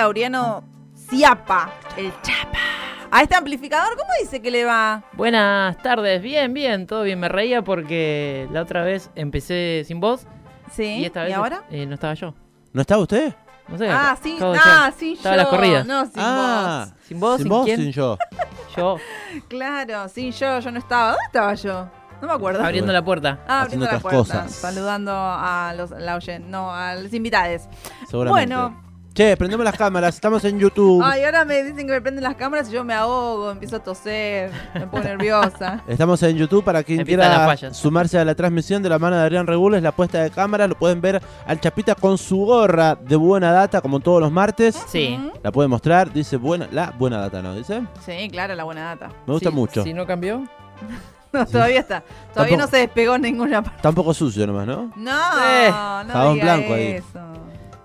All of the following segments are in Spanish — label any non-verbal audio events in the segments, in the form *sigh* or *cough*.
Laureano Ciapa, el Chapa. A este amplificador, ¿cómo dice que le va? Buenas tardes, bien, bien, todo bien. Me reía porque la otra vez empecé sin voz Sí, y esta vez ahora? eh, no estaba yo. ¿No está usted? No sé. Ah, sí, ah, sí, Estaba yo. las corridas. No, sin ah, ¿Sin vos? sin ¿Sin vos, quién? sin yo. *laughs* Yo vos. Claro, sí, yo, yo no estaba. ¿Dónde estaba yo? No me acuerdo. abriendo la puerta. Ah, Haciendo abriendo la otras puerta, cosas. saludando a los, la oyen- no, a los invitados. Seguramente. Bueno. Che, prendemos las cámaras, estamos en YouTube. Ay, ahora me dicen que me prenden las cámaras y yo me ahogo, empiezo a toser, me pongo nerviosa. *laughs* Estamos en YouTube para quien Empiezan las quiera fallas. sumarse a la transmisión de la mano de Adrián Regules, la puesta de cámara. Lo pueden ver al Chapita con su gorra de buena data, como todos los martes. Sí. La puede mostrar, dice buena, la buena data, ¿no? Dice. Sí, claro, la buena data. Me gusta Sí, mucho. Si no cambió. *laughs* No, todavía está. Todavía Tampoco- no se despegó en ninguna parte. Está un poco sucio nomás, ¿no? No, no jabón diga blanco ahí. eso.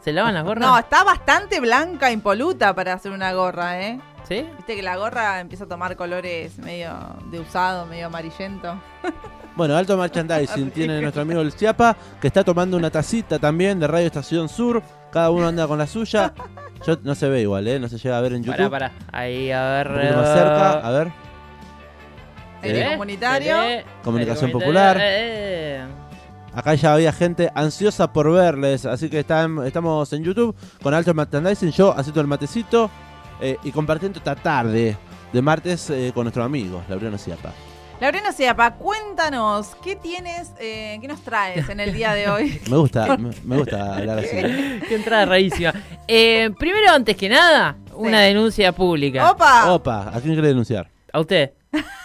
¿Se lavan las gorras? No, está bastante blanca, impoluta para hacer una gorra, ¿eh? ¿Sí? Viste que la gorra empieza a tomar colores medio de usado, medio amarillento. *laughs* Bueno, alto merchandising tiene nuestro amigo el Chiapa, que está tomando una tacita también de Radio Estación Sur. Cada uno anda con la suya. Yo no se ve igual, ¿eh? No se llega a ver en YouTube. Pará, pará. Ahí, a ver. Un poquito más cerca, a ver. Aire ¿Eh? comunitario. Comunicación popular. Eh, eh. Acá ya había gente ansiosa por verles, así que están- estamos en YouTube con alto merchandising. Yo haciendo el matecito eh, y compartiendo esta tarde de martes eh, con nuestro amigo, Laureano Ciapa. Laureano Ciapa, cuéntanos, ¿qué tienes, eh, qué nos traes en el día de hoy? *laughs* Me gusta, me, me gusta hablar así. *laughs* Qué entrada rarísima. Eh, primero, antes que nada, una denuncia pública. ¡Opa! Opa, ¿a quién quiere denunciar? A usted. *laughs*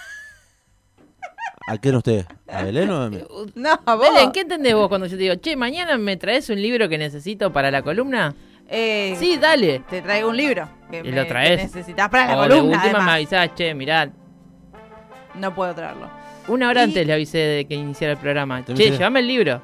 ¿A quién usted? ¿A *laughs* Belén o a mí? No, vos. Belén, ¿qué entendés vos cuando yo te digo, che, mañana me traes un libro que necesito para la columna? Eh, Sí, dale. Te traigo un libro que, ¿Y me- lo traes? necesitas para la o de columna, última me además. avisás, che, mirá. No puedo traerlo. Una hora Y- antes le avisé de que iniciara el programa. Che, llévame el libro.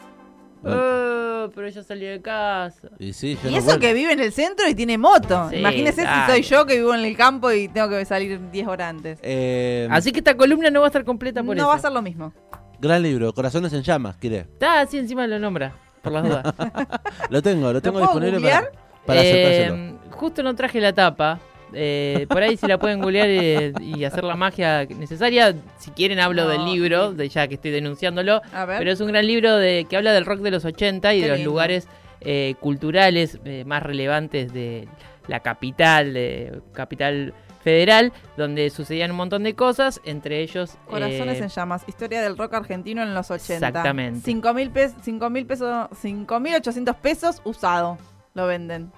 Bueno. Eh, pero ya salió de casa. Y sí, yo Y no eso vuelvo. que vive en el centro y tiene moto. Sí, Imagínese si soy yo que vivo en el campo y tengo que salir 10 horas antes. Eh, Así que esta columna no va a estar completa por no eso. va a ser lo mismo. Gran libro, Corazones en Llamas, ¿quiere? Está así encima lo nombra, por las dudas. *laughs* Lo tengo, lo tengo puedo disponible para, googlear? para Eh, acercárselo. justo no traje la tapa. Eh, por ahí si la pueden googlear eh, y hacer la magia necesaria. Si quieren hablo No, del libro, de ya que estoy denunciándolo. Pero es un gran libro de que habla del rock de los 80 y Qué de los lindo. lugares eh, culturales eh, más relevantes de la capital, de capital federal, donde sucedían un montón de cosas, entre ellos... Corazones en llamas. Historia del rock argentino en los 80. Exactamente. 5 mil pesos, 5 mil pesos, 5 mil 800 pesos usado. Lo venden.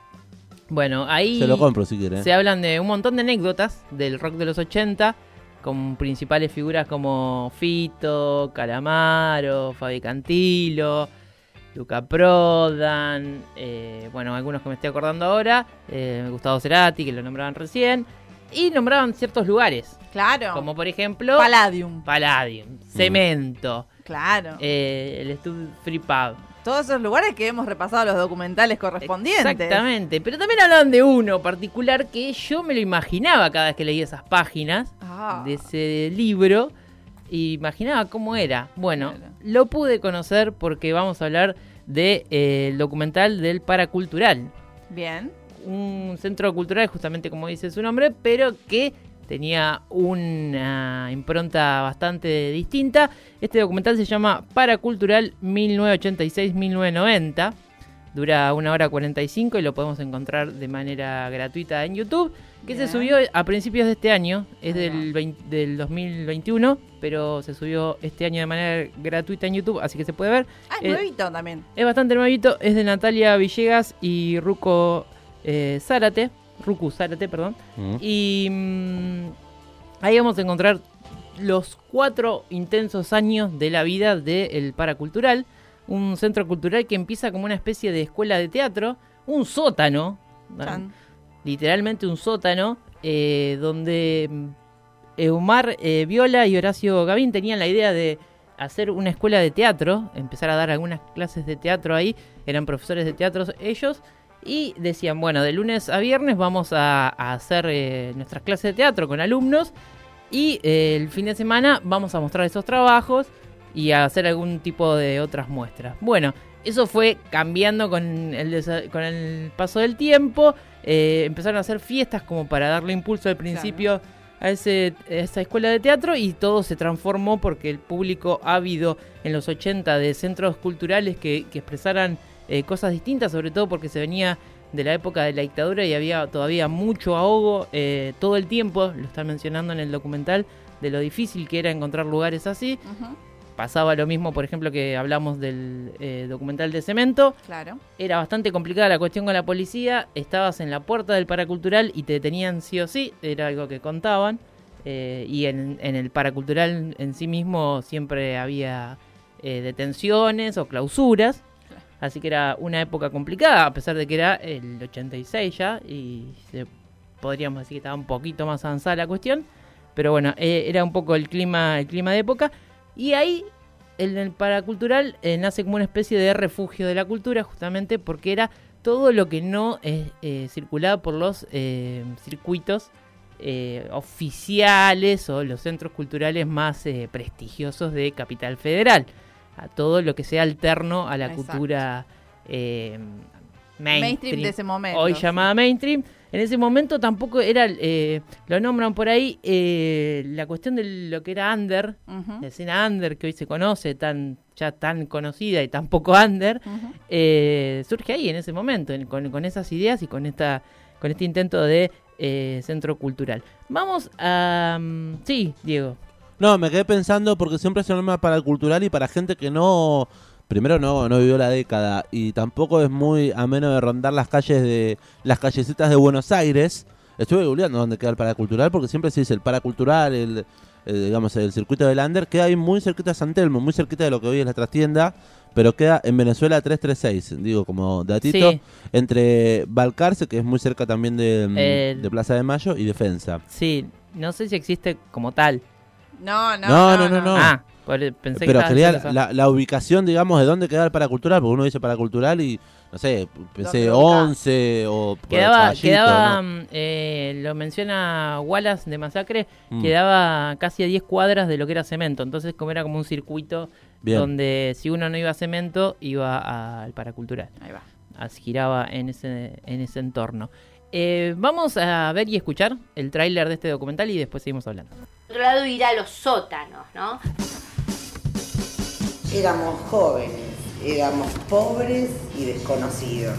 Bueno, ahí... Se lo compro si quiere. Se hablan de un montón de anécdotas del rock de los 80, con principales figuras como Fito, Calamaro, Fabi Cantilo, Luca Prodan, eh, bueno, algunos que me estoy acordando ahora, eh, Gustavo Cerati, que lo nombraban recién, y nombraban ciertos lugares, Claro. como por ejemplo Palladium. Palladium, Cemento, Claro. eh, el Stud Free Pub. Todos esos lugares que hemos repasado los documentales correspondientes. Exactamente, pero también hablaban de uno particular que yo me lo imaginaba cada vez que leía esas páginas Ah. de ese libro. Imaginaba cómo era. Bueno, Claro. lo pude conocer porque vamos a hablar del documental del Paracultural. Bien. Un centro cultural, justamente como dice su nombre, pero que tenía una impronta bastante distinta. Este documental se llama Paracultural 1986-1990. Dura una hora 45 y lo podemos encontrar de manera gratuita en YouTube. Que se subió a principios de este año, es del, va. 20 del 2021, pero se subió este año de manera gratuita en YouTube, así que se puede ver. Ah, es Eh, nuevito también. Es bastante nuevito, es de Natalia Villegas y Ruco eh, Zárate. Ruku Zárate, perdón. Mm. Y mm, ahí vamos a encontrar los cuatro intensos años de la vida del Paracultural. Un centro cultural que empieza como una especie de escuela de teatro, un sótano, Chan. literalmente un sótano, eh, donde mm, Eumar eh, Viola y Horacio Gavín tenían la idea de hacer una escuela de teatro, empezar a dar algunas clases de teatro ahí, eran profesores de teatro ellos, y decían, bueno, de lunes a viernes vamos a, a hacer eh, nuestras clases de teatro con alumnos, y eh, el fin de semana vamos a mostrar esos trabajos y a hacer algún tipo de otras muestras. Bueno, Eso fue cambiando con el, con el paso del tiempo. eh, empezaron a hacer fiestas como para darle impulso al principio a, ese, a esa escuela de teatro y todo se transformó porque el público ávido en los 80 de centros culturales que, que expresaran eh, cosas distintas, sobre todo porque se venía de la época de la dictadura y había todavía mucho ahogo eh, todo el tiempo, lo están mencionando en el documental, de lo difícil que era encontrar lugares así. Pasaba lo mismo, por ejemplo, que hablamos del eh, documental de Cemento. Claro. Era bastante complicada la cuestión con la policía. Estabas en la puerta del paracultural y te detenían sí o sí. Era algo que contaban. Eh, y en, en el paracultural en sí mismo siempre había eh, detenciones o clausuras. Así que era una época complicada, a pesar de que era el 86 ya. Y se- podríamos decir que estaba un poquito más avanzada la cuestión. Pero bueno, eh, era un poco el clima, el clima de época. Y ahí, el paracultural, eh, nace como una especie de refugio de la cultura, justamente porque era todo lo que no eh, eh, circulaba por los eh, circuitos oficiales o los centros culturales más prestigiosos de Capital Federal. A todo lo que sea alterno a la Exacto. cultura eh, Mainstream, mainstream, de ese momento. hoy llamada mainstream. En ese momento tampoco era, eh, lo nombran por ahí, eh, la cuestión de lo que era under, la escena under que hoy se conoce, tan ya tan conocida y tan poco under, eh, surge ahí en ese momento, en- con, con esas ideas y con esta con este intento de eh, centro cultural. Vamos a... mm, sí, Diego. No, me quedé pensando porque siempre se norma para el cultural y para gente que no. Primero no, no vivió la década y tampoco es muy ameno de rondar las calles de. las callecitas de Buenos Aires. Estuve googleando dónde queda el paracultural porque siempre se dice el paracultural, el, el, digamos, el circuito del Lander, queda ahí muy cerquita de San Telmo, muy cerquita de lo que hoy es la trastienda, pero queda en Venezuela 336, digo, como datito, Sí. entre Balcarce, que es muy cerca también de, El- de Plaza de Mayo, y Defensa. Sí, no sé si existe como tal. No, no, No, no, no, no. Ah, por- pensé que Pero quería diciendo la, ubicación, digamos, de dónde queda el paracultural, porque uno dice paracultural y, no sé, pensé ¿Dónde ubicás? 11 o Quedaba, quedaba ¿no? mm, eh, lo menciona Wallace de Masacre, Mm. quedaba casi a 10 cuadras de lo que era cemento. Entonces, como era como un circuito Bien. donde si uno no iba a cemento, iba al paracultural. Ahí va. Giraba en ese, en ese entorno. Eh, vamos a ver y escuchar el tráiler de este documental y después seguimos hablando. Por otro lado, ir a los sótanos, ¿no? Éramos jóvenes, éramos pobres y desconocidos.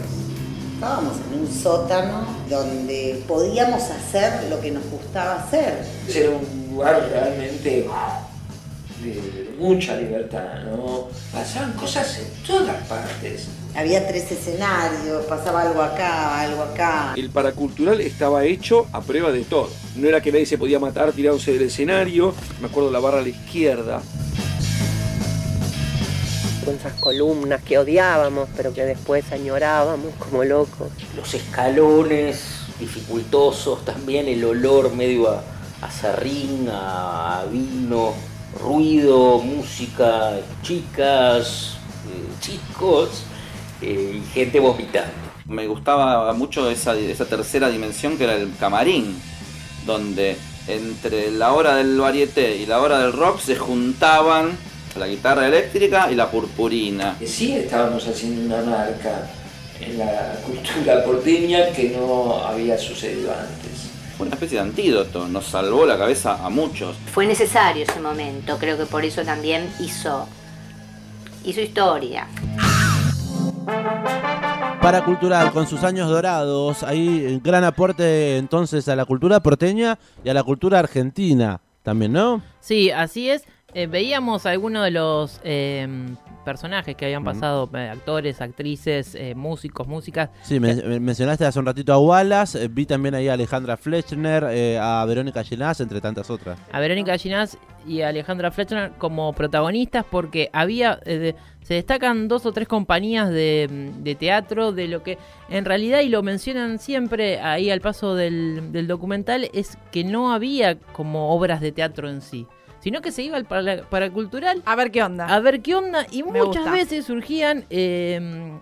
Estábamos en un sótano donde podíamos hacer lo que nos gustaba hacer. Era un lugar realmente de mucha libertad, ¿no? Pasaban cosas en todas partes. Había tres escenarios, pasaba algo acá, algo acá. El paracultural estaba hecho a prueba de todo. No era que nadie se podía matar tirándose del escenario. Me acuerdo la barra a la izquierda. con esas columnas que odiábamos, pero que después añorábamos como locos. los escalones dificultosos, también el olor medio a, a serrín, a, a vino, ruido, música, chicas, eh, chicos eh, y gente vomitando. Me gustaba mucho esa, esa tercera dimensión que era el camarín, donde entre la hora del varieté y la hora del rock se juntaban la guitarra eléctrica y la purpurina. Sí estábamos haciendo una marca en la cultura porteña que no había sucedido antes. Fue una especie de antídoto, nos salvó la cabeza a muchos. Fue necesario ese momento, creo que por eso también hizo, hizo historia. Paracultural, con sus años dorados, ahí eh, gran aporte entonces a la cultura porteña y a la cultura argentina también, ¿no? Sí, así es. Eh, veíamos algunos de los eh, personajes que habían pasado, eh, actores, actrices, eh, músicos, músicas. Sí, men- mencionaste hace un ratito a Wallace, eh, vi también ahí a Alejandra Fletchner, eh, a Verónica Llenaz, entre tantas otras. a Verónica Ginás y a Alejandra Fletcher como protagonistas porque había eh, de- se destacan dos o tres compañías de, mm, de teatro de lo que en realidad y lo mencionan siempre ahí al paso del, del documental es que no había como obras de teatro en sí sino que se iba al para, paracultural A ver qué onda. a ver qué onda y Me muchas gusta. veces surgían eh,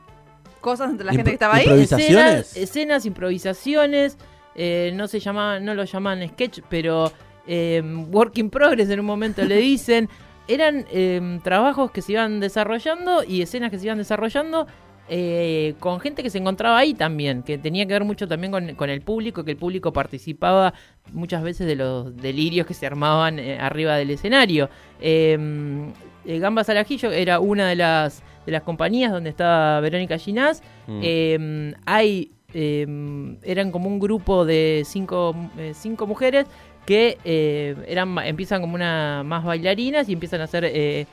Cosas entre la gente que estaba ahí. Escenas, escenas, improvisaciones. eh, no se llamaban, no lo llamaban sketch, pero eh, work in progress en un momento le dicen. eran eh, trabajos que se iban desarrollando y escenas que se iban desarrollando eh, con gente que se encontraba ahí también, que tenía que ver mucho también con, con el público, que el público participaba muchas veces de los delirios que se armaban eh, arriba del escenario. Eh, eh, Gambas al ajillo era una de las, de las compañías donde estaba Verónica Ginás. Mm. Eh, hay, eh, eran como un grupo de cinco, eh, cinco mujeres que eh, eran empiezan como una más bailarinas y empiezan a hacer eh, em,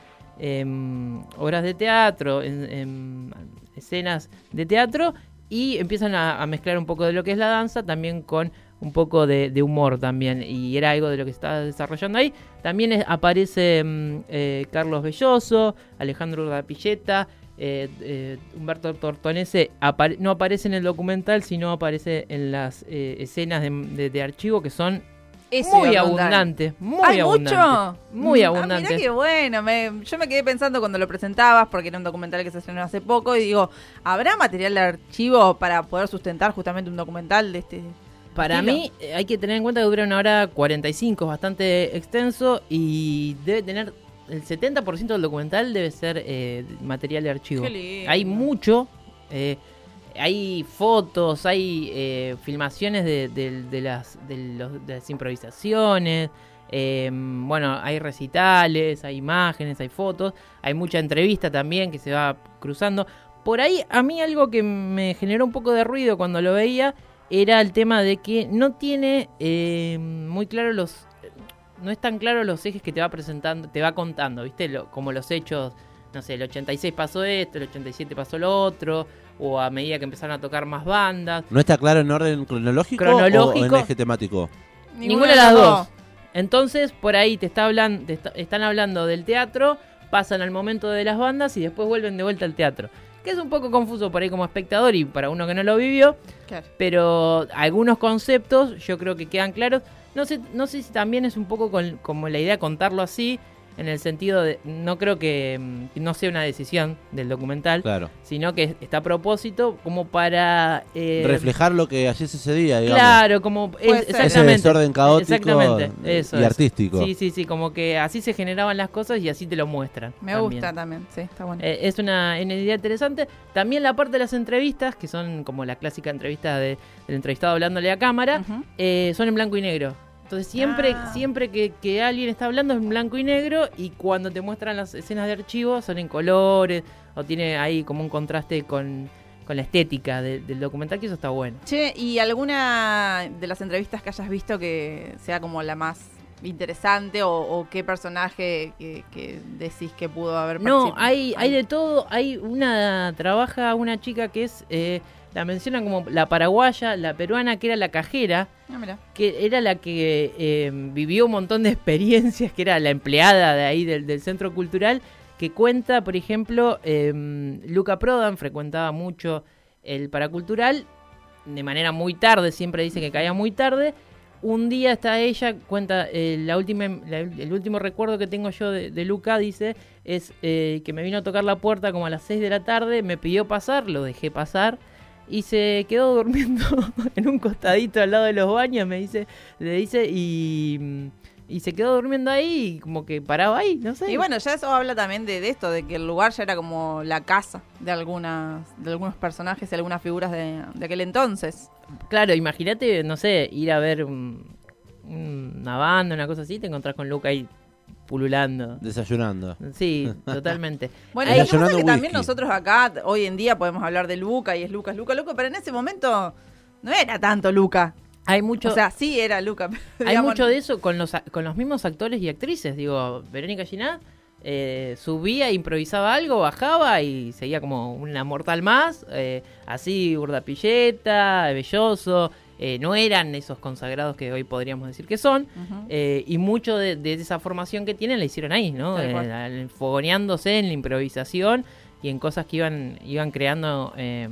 obras de teatro, en- em, escenas de teatro y empiezan a, mezclar un poco de lo que es la danza también con un poco de, humor también y era algo de lo que se estaba desarrollando ahí. También aparece mm, eh, Carlos Belloso, Alejandro Urgapilleta, eh, eh, Humberto Tortonese no aparece en el documental, sino aparece en las eh, escenas de archivo que son Eso muy iba a preguntar. abundantes, muy ¿Hay mucho? Muy ah, abundantes. mirá qué bueno. me- yo me quedé pensando cuando lo presentabas, porque era un documental que se estrenó hace poco, y digo, ¿habrá material de archivo para poder sustentar justamente un documental de este Para mí eh, hay que tener en cuenta que dura una hora 45, es bastante extenso y debe tener el 70% del documental debe ser eh, material de archivo. Qué lindo. Hay mucho, eh, hay fotos, hay eh, filmaciones de, de- las, de, las improvisaciones, eh, bueno, hay recitales, hay imágenes, hay fotos, hay mucha entrevista también que se va cruzando. Por ahí a mí algo que me generó un poco de ruido cuando lo veía era el tema de que no tiene eh, muy claro los no es tan claro los ejes que te va presentando, te va contando, ¿viste? Lo- como los hechos, no sé, el 86 pasó esto, el 87 pasó lo otro, o a medida que empezaron a tocar más bandas. ¿No está claro en orden cronológico, o en eje temático? Ninguna, de las dos. Entonces, por ahí te está hablando, te está- están hablando del teatro, pasan al momento de las bandas y después vuelven de vuelta al teatro. Que es un poco confuso por ahí como espectador y para uno que no lo vivió. Claro. Pero algunos conceptos yo creo que quedan claros. No sé, no sé si también es un poco con- como la idea de contarlo así, en el sentido de, no creo que mm, no sea una decisión del documental, Claro. sino que está a propósito como para... eh, Reflejar lo que allí sucedía, digamos. Claro, como es-. Ese desorden caótico Exactamente, eso y es. artístico. Sí, sí, sí, como que así se generaban las cosas y así te lo muestran. Me también. gusta también, sí, está bueno. Eh, es una, una idea interesante. También la parte de las entrevistas, que son como la clásica entrevista de- del entrevistado hablándole a cámara, eh, son en blanco y negro. Entonces siempre, Ah. siempre que, que alguien está hablando es en blanco y negro y cuando te muestran las escenas de archivo son en colores o tiene ahí como un contraste con, con la estética de- del documental, que eso está bueno. Che, ¿y alguna de las entrevistas que hayas visto que sea como la más interesante o, o qué personaje que, que decís que pudo haber No, hay, hay de todo. Hay una, trabaja una chica que es, eh, la mencionan como la paraguaya, la peruana, que era la cajera, Ah, que era la que eh, vivió un montón de *laughs* experiencias, que era la empleada de ahí del, del centro cultural, que cuenta, por ejemplo, eh, Luca Prodan frecuentaba mucho el paracultural, de manera muy tarde, siempre dice que caía muy tarde. Un día está ella, cuenta, eh, la última, la- el último recuerdo que tengo yo de, de Luca, dice, es eh, que me vino a tocar la puerta como a las 6 de la tarde, me pidió pasar, lo dejé pasar, y se quedó durmiendo *laughs* en un costadito al lado de los baños, me dice, le dice, y, y se quedó durmiendo ahí, y como que paraba ahí, no sé. Y bueno, ya eso habla también de, de esto, de que el lugar ya era como la casa de algunas de algunos personajes y algunas figuras de, de aquel entonces. Claro, imagínate, no sé, ir a ver un- una banda, una cosa así, te encontrás con Luca ahí pululando. Desayunando. Sí, totalmente. *laughs* Bueno, Ahí- y lo que pasa es Desayunando que también nosotros acá, hoy en día, podemos hablar de Luca y es Luca, es Luca, Luca, pero en ese momento no era tanto Luca. hay mucho, O sea, sí era Luca. *laughs* pero hay digamos, mucho de eso con los, a- con los mismos actores y actrices. Digo, Verónica Ginás eh, subía, improvisaba algo, bajaba y seguía como una mortal más. eh, así, Urdapilleta, Belloso. Eh, no eran esos consagrados que hoy podríamos decir que son. Eh, y mucho de, de esa formación que tienen la hicieron ahí, ¿no? Eh, fogoneándose en la improvisación y en cosas que iban, iban creando eh,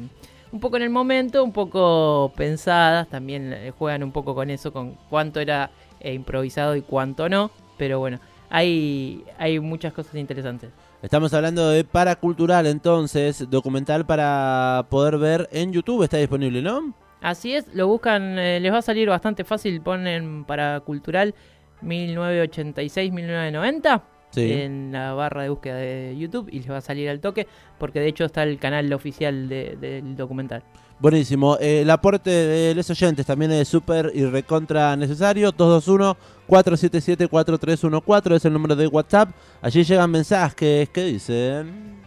un poco en el momento, un poco pensadas, también juegan un poco con eso, con cuánto era eh, improvisado y cuánto no, pero bueno, hay, hay muchas cosas interesantes. Estamos hablando de Paracultural, entonces, documental para poder ver en YouTube, está disponible, ¿no? Así es, lo buscan, eh, les va a salir bastante fácil, ponen para cultural 1986-1990 Sí. en la barra de búsqueda de YouTube y les va a salir al toque, porque de hecho está el canal oficial de- del documental. Buenísimo. Eh, el aporte de los oyentes también es súper y recontra necesario. 221-477-4314 es el número de WhatsApp. Allí llegan mensajes que dicen...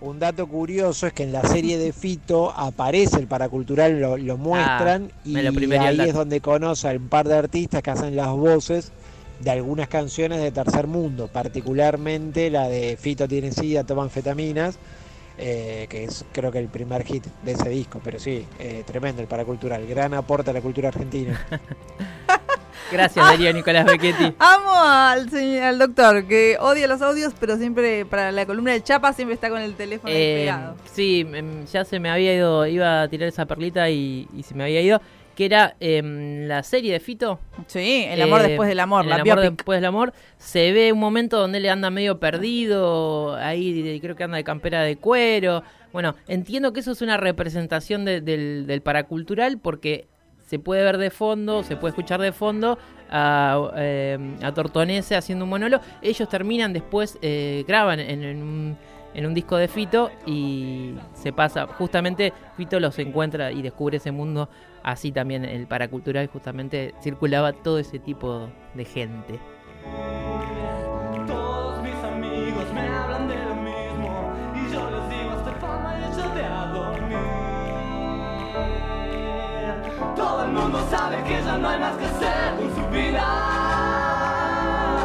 Un dato curioso es que en la serie de Fito aparece el paracultural, lo, lo muestran Ah, y ahí es donde conoce a un par de artistas que hacen las voces de algunas canciones de tercer mundo, particularmente la de Fito tiene sida, toma anfetaminas, eh, que es creo que el primer hit de ese disco, pero sí, eh, tremendo el paracultural, gran aporte a la cultura argentina. *laughs* Gracias, Darío Nicolás Becchetti. *laughs* Amo al, al doctor que odia los audios, pero siempre para la columna de Chapa siempre está con el teléfono Eh, pegado. sí, em, ya se me había ido, iba a tirar esa perlita y, y se me había ido, que era em, la serie de Fito. Sí, El amor Eh, después del amor, El la amor biopic. después del amor. Se ve un momento donde él anda medio perdido, ahí creo que anda de campera de cuero. Bueno, entiendo que eso es una representación de- del, del paracultural porque se puede ver de fondo, se puede escuchar de fondo a, eh, a Tortonese haciendo un monólogo. Ellos terminan después, eh, graban en, en un, en un disco de Fito y se pasa. Justamente Fito los encuentra y descubre ese mundo. Así también el paracultural justamente circulaba todo ese tipo de gente. Mundo sabe que ya no hay más que hacer con su vida.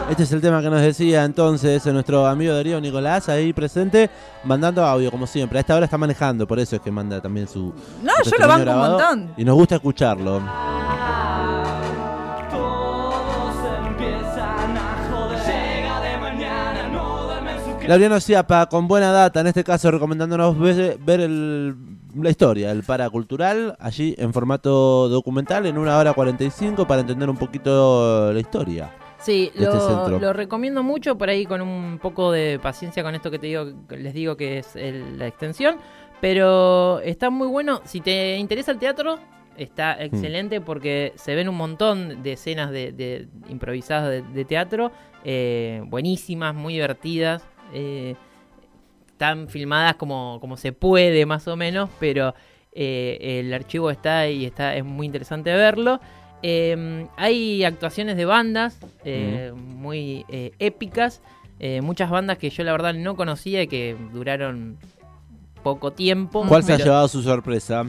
Este es el tema que nos decía entonces nuestro amigo Darío Nicolás, ahí presente, mandando audio como siempre. A esta hora está manejando, por eso es que manda también su... No, yo lo banco un grabado, montón. Y nos gusta escucharlo. Duerme en su cama. Laureano Ciapa, con buena data, en este caso recomendándonos ver, ver el- la historia, el paracultural, allí en formato documental, en una hora 45, para entender un poquito la historia. Sí, de este lo, centro. lo recomiendo mucho por ahí con un poco de paciencia con esto que te digo, les digo que es el- la extensión, pero está muy bueno. Si te interesa el teatro, está excelente porque se ven un montón de escenas de, de improvisadas de, de teatro, eh, buenísimas, muy divertidas. Eh, están filmadas como, como se puede más o menos, pero eh, el archivo está y está, es muy interesante verlo. Eh, hay actuaciones de bandas eh, muy eh, épicas, muchas bandas que yo la verdad no conocía y que duraron poco tiempo. ¿Cuál se ha pero- llevado su sorpresa?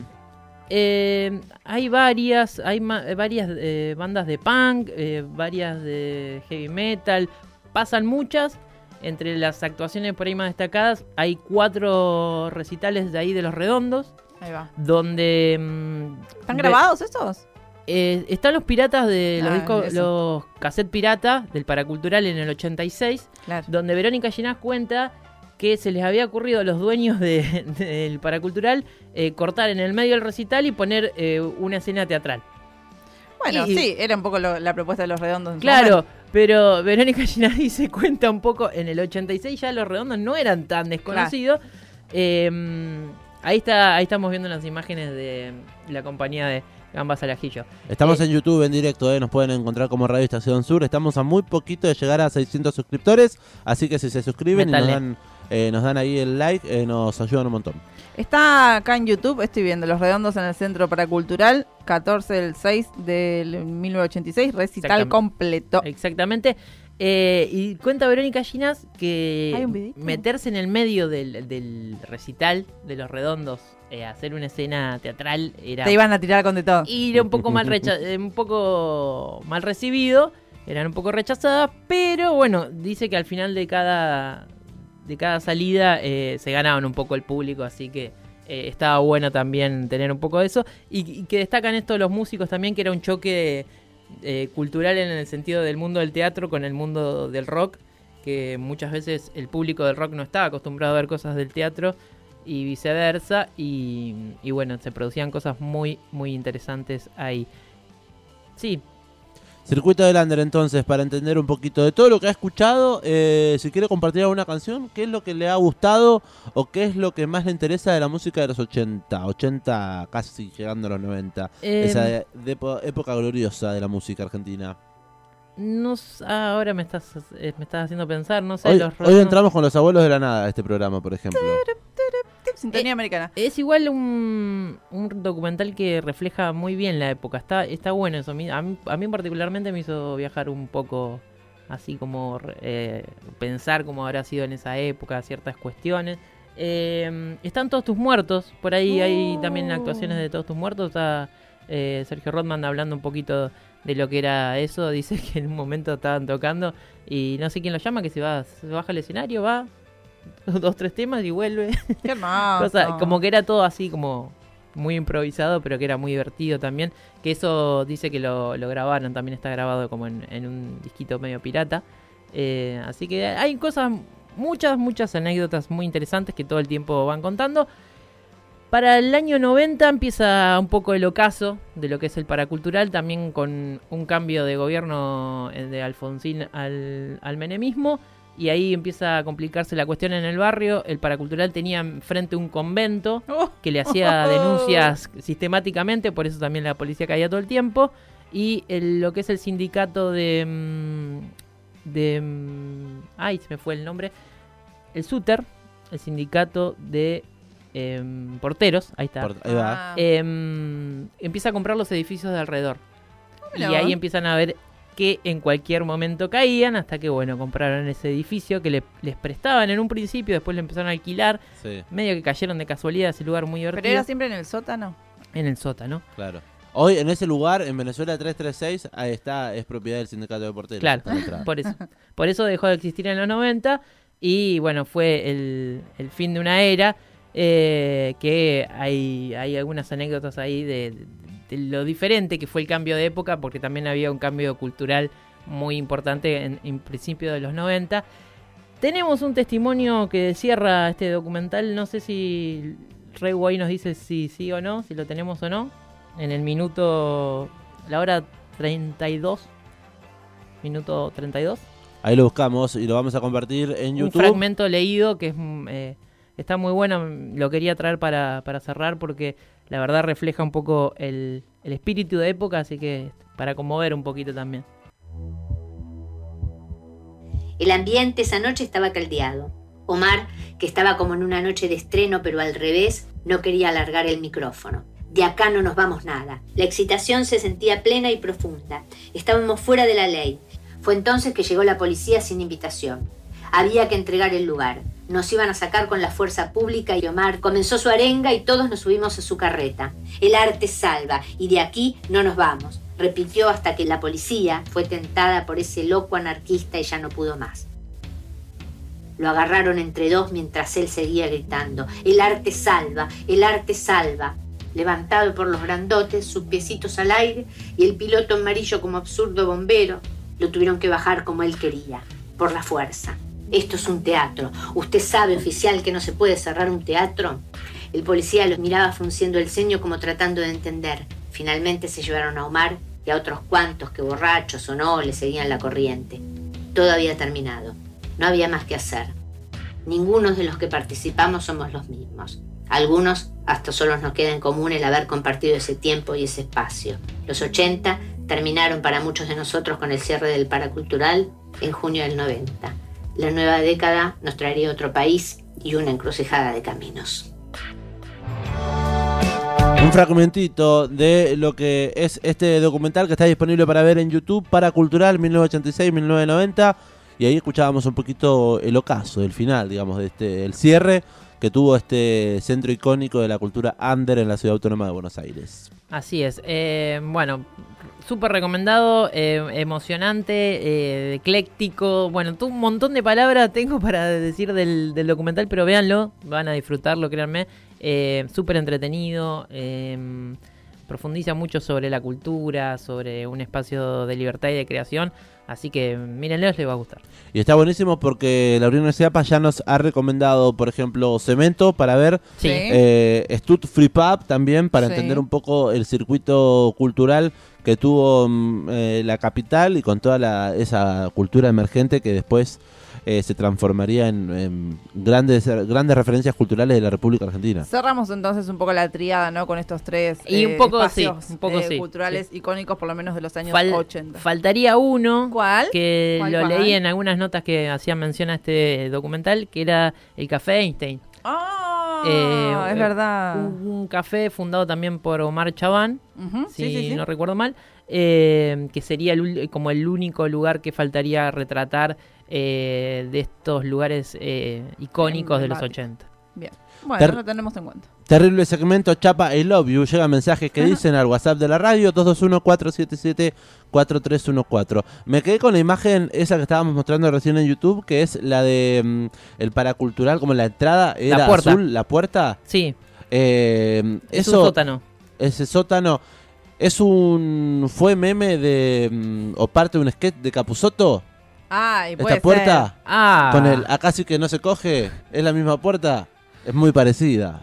eh, hay varias, hay varias bandas de punk, varias de heavy metal, pasan muchas. Entre las actuaciones por ahí más destacadas hay cuatro recitales de ahí de los redondos, Ahí va. donde... mm, ¿Están grabados estos? eh, están los piratas de los Ah, discos, los cassette pirata del Paracultural en el 86, Claro. donde Verónica Ginás cuenta que se les había ocurrido a los dueños de- *laughs* del Paracultural eh, cortar en el medio del recital y poner eh, una escena teatral. Bueno, Y- sí, era un poco lo- la propuesta de los redondos. en Claro. Pero Verónica Ginás *laughs* se cuenta un poco, en el 86 ya los redondos no eran tan desconocidos. Eh, ahí está, ahí estamos viendo las imágenes de la compañía de Gambas al Ajillo. Estamos Eh, en YouTube en directo, eh, nos pueden encontrar como Radio Estación Sur. Estamos a muy poquito de llegar a 600 suscriptores, así que si se suscriben y nos dan, eh, nos dan ahí el like, eh, nos ayudan un montón. Está acá en YouTube, estoy viendo Los Redondos en el Centro Paracultural, 14 del 6 del 1986, recital completo. Exactamente. Eh, y cuenta Verónica Ginás que meterse en el medio del, del recital de los redondos, eh, hacer una escena teatral, era. Te iban a tirar con de todo. Y era un poco mal recha- un poco mal recibido, eran un poco rechazadas, pero bueno, dice que al final de cada de cada salida eh, se ganaban un poco el público, así que eh, estaba bueno también tener un poco de eso y, que destacan esto los músicos también que era un choque eh, cultural en el sentido del mundo del teatro con el mundo del rock, que muchas veces el público del rock no estaba acostumbrado a ver cosas del teatro y viceversa y, y bueno, se producían cosas muy muy interesantes ahí. Sí, Circuito del Under, entonces, para entender un poquito de todo lo que ha escuchado, eh, si quiere compartir alguna canción, ¿qué es lo que le ha gustado o qué es lo que más le interesa de la música de los 80? 80 casi llegando a los 90. Eh, Esa de- de época gloriosa de la música argentina. No, ah, ahora me estás, eh, me estás haciendo pensar, no sé. Hoy, los hoy entramos con los abuelos de la nada a este programa, por ejemplo. Sintonía americana. Es igual un, un documental que refleja muy bien la época. Está, está bueno eso. A mí, a mí particularmente me hizo viajar un poco, así como eh, pensar cómo habrá sido en esa época ciertas cuestiones. Eh, están todos tus muertos. Por ahí hay también actuaciones de todos tus muertos. Está eh, Sergio Rodman hablando un poquito de lo que era eso. *laughs* Dice que en un momento estaban tocando y no sé quién lo llama, que se va, se baja al escenario, va, *laughs* dos, tres temas y vuelve. Qué. *laughs* Cosa- como que era todo así como muy improvisado, pero que era muy divertido también. Que eso dice que lo, lo grabaron, también está grabado como en, en un disquito medio pirata. Eh, así que hay cosas, muchas, muchas anécdotas muy interesantes que todo el tiempo van contando. Para el año 90 empieza un poco el ocaso de lo que es el paracultural, también con un cambio de gobierno eh, de Alfonsín al, al menemismo. Y ahí empieza a complicarse la cuestión en el barrio. El paracultural tenía enfrente un convento que le hacía *laughs* denuncias sistemáticamente, por eso también la policía caía todo el tiempo. Y el- lo que es el sindicato de. mm, de mm, ay, se me fue el nombre. El SUTER, el sindicato de em, porteros, ahí está. Port- ahí va. Ah. Em, empieza a comprar los edificios de alrededor. Y mira. ahí empiezan a ver que en cualquier momento caían, hasta que, bueno, compraron ese edificio que le- les prestaban en un principio, después lo empezaron a alquilar. Sí, Medio que cayeron de casualidad ese lugar muy divertido. Pero era siempre en el sótano. En el sótano. claro. Hoy en ese lugar, en Venezuela 336, ahí está, es propiedad del sindicato de porteros. Claro, por eso. Por eso dejó de existir en los 90 y bueno, fue el, el fin de una era eh, que hay, hay algunas anécdotas ahí de, de lo diferente que fue el cambio de época porque también había un cambio cultural muy importante en, en principio de los 90. Tenemos un testimonio que cierra este documental, no sé si Rey Guay nos dice si sí o no, si lo tenemos o no, en el minuto, la hora 32 minuto 32. Ahí lo buscamos y lo vamos a compartir en Un YouTube. fragmento leído que es, mm, eh, está muy bueno. Lo quería traer para, para cerrar porque la verdad refleja un poco el, el espíritu de época, así que para conmover un poquito también. El ambiente esa noche estaba caldeado. Omar, que estaba como en una noche de estreno pero al revés, no quería alargar el micrófono. De acá no nos vamos nada. La excitación se sentía plena y profunda. Estábamos fuera de la ley. Fue entonces que llegó la policía sin invitación. Había que entregar el lugar. Nos iban a sacar con la fuerza pública y Omar comenzó su arenga y todos nos subimos a su carreta. El arte salva y de aquí no nos vamos. Repitió hasta que la policía fue tentada por ese loco anarquista y ya no pudo más. Lo agarraron entre dos mientras él seguía gritando, el arte salva, el arte salva. Levantado por los grandotes, sus piecitos al aire y el piloto amarillo como absurdo bombero, lo tuvieron que bajar como él quería, por la fuerza. Esto es un teatro. ¿Usted sabe, oficial, que no se puede cerrar un teatro? El policía los miraba frunciendo el ceño como tratando de entender. Finalmente se llevaron a Omar y a otros cuantos que borrachos o no le seguían la corriente. Todo había terminado. No había más que hacer. Ninguno de los que participamos somos los mismos. Algunos hasta solo nos queda en común el haber compartido ese tiempo y ese espacio. Los 80 terminaron para muchos de nosotros con el cierre del paracultural en junio del 90. La nueva década nos traería otro país y una encrucijada de caminos. Un fragmentito de lo que es este documental que está disponible para ver en YouTube para Cultural 1986-1990 y ahí escuchábamos un poquito el ocaso, el final, digamos, de este el cierre que tuvo este centro icónico de la cultura under en la ciudad autónoma de Buenos Aires. Así es. eh, bueno, súper recomendado, eh, emocionante, eh, ecléctico. Bueno, un montón de palabras tengo para decir del, del documental, pero véanlo, van a disfrutarlo, créanme. Eh, súper entretenido. eh, profundiza mucho sobre la cultura, sobre un espacio de libertad y de creación. Así que mírenlo, les va a gustar. Y está buenísimo porque la Universidad ya nos ha recomendado, por ejemplo, Cemento para ver, Sí. eh, Stud Free Pub también para Sí. entender un poco el circuito cultural que tuvo mm, eh, la capital y con toda la, esa cultura emergente que después eh, se transformaría en, en grandes, grandes referencias culturales de la República Argentina. Cerramos entonces un poco la triada, ¿no? Con estos tres Y un eh, poco espacios, sí, un poco eh, sí, culturales icónicos, por lo menos de los años Fal- 80. Faltaría uno ¿Cuál? que ¿Cuál, lo cuál? leí en algunas notas que hacían mención a este documental, que era el Café Einstein. Ah, Eh, es eh, verdad. Un, un café fundado también por Omar Chaván, si sí, sí, sí. no recuerdo mal, eh, que sería el como el único lugar que faltaría retratar eh, de estos lugares eh, icónicos de los Emblemáticos. 80. Bien. Bueno, Ter- lo tenemos en cuenta. Terrible segmento Chapa I Love You. Llegan mensajes que dicen al WhatsApp de la radio 221-477-4314. Me quedé con la imagen esa que estábamos mostrando recién en YouTube, que es la de mm, el paracultural, como la entrada era puerta. azul, la puerta. Sí, Eh, es eso, un sótano. Ese sótano es un fue meme de mm, o parte de un sketch de Capuzoto. Ay, puede Esta puerta ser. Ah, con el acá sí que no se coge, es la misma puerta, es muy parecida.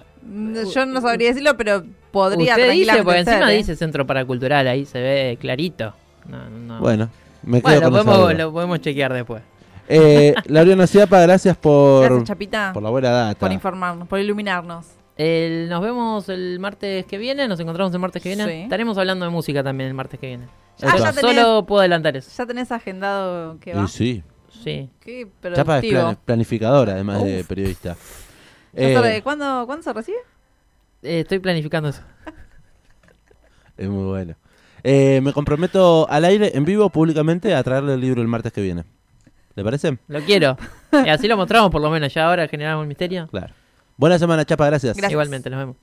Yo no sabría decirlo, pero podría Usted dice, porque encima ¿eh? dice centro paracultural, ahí se ve clarito. No, no. Bueno, me quedo Bueno, lo con esa podemos, lo podemos chequear después. Eh, Laureano Ciapa, gracias por, Gracias, Chapita, por la buena data. por informarnos, por iluminarnos. El- nos vemos el martes que viene, nos encontramos el martes que viene. Sí. Estaremos hablando de música también el martes que viene. Ah, ya tenés- Solo puedo adelantar eso. ¿Ya tenés agendado que Y va? sí, Sí. Qué Chapa es plan- planificadora, además de periodista. ¿Ya se Eh, ¿Cuándo, ¿Cuándo se recibe? Eh, estoy planificando eso. *laughs* es muy bueno. Eh, me comprometo al aire, en vivo, públicamente, a traerle el libro el martes que viene. ¿Le parece? Lo quiero. Y *laughs* así lo mostramos por lo menos. Ya ahora generamos el misterio. Claro. Buena semana, Chapa, gracias. Igualmente, nos vemos.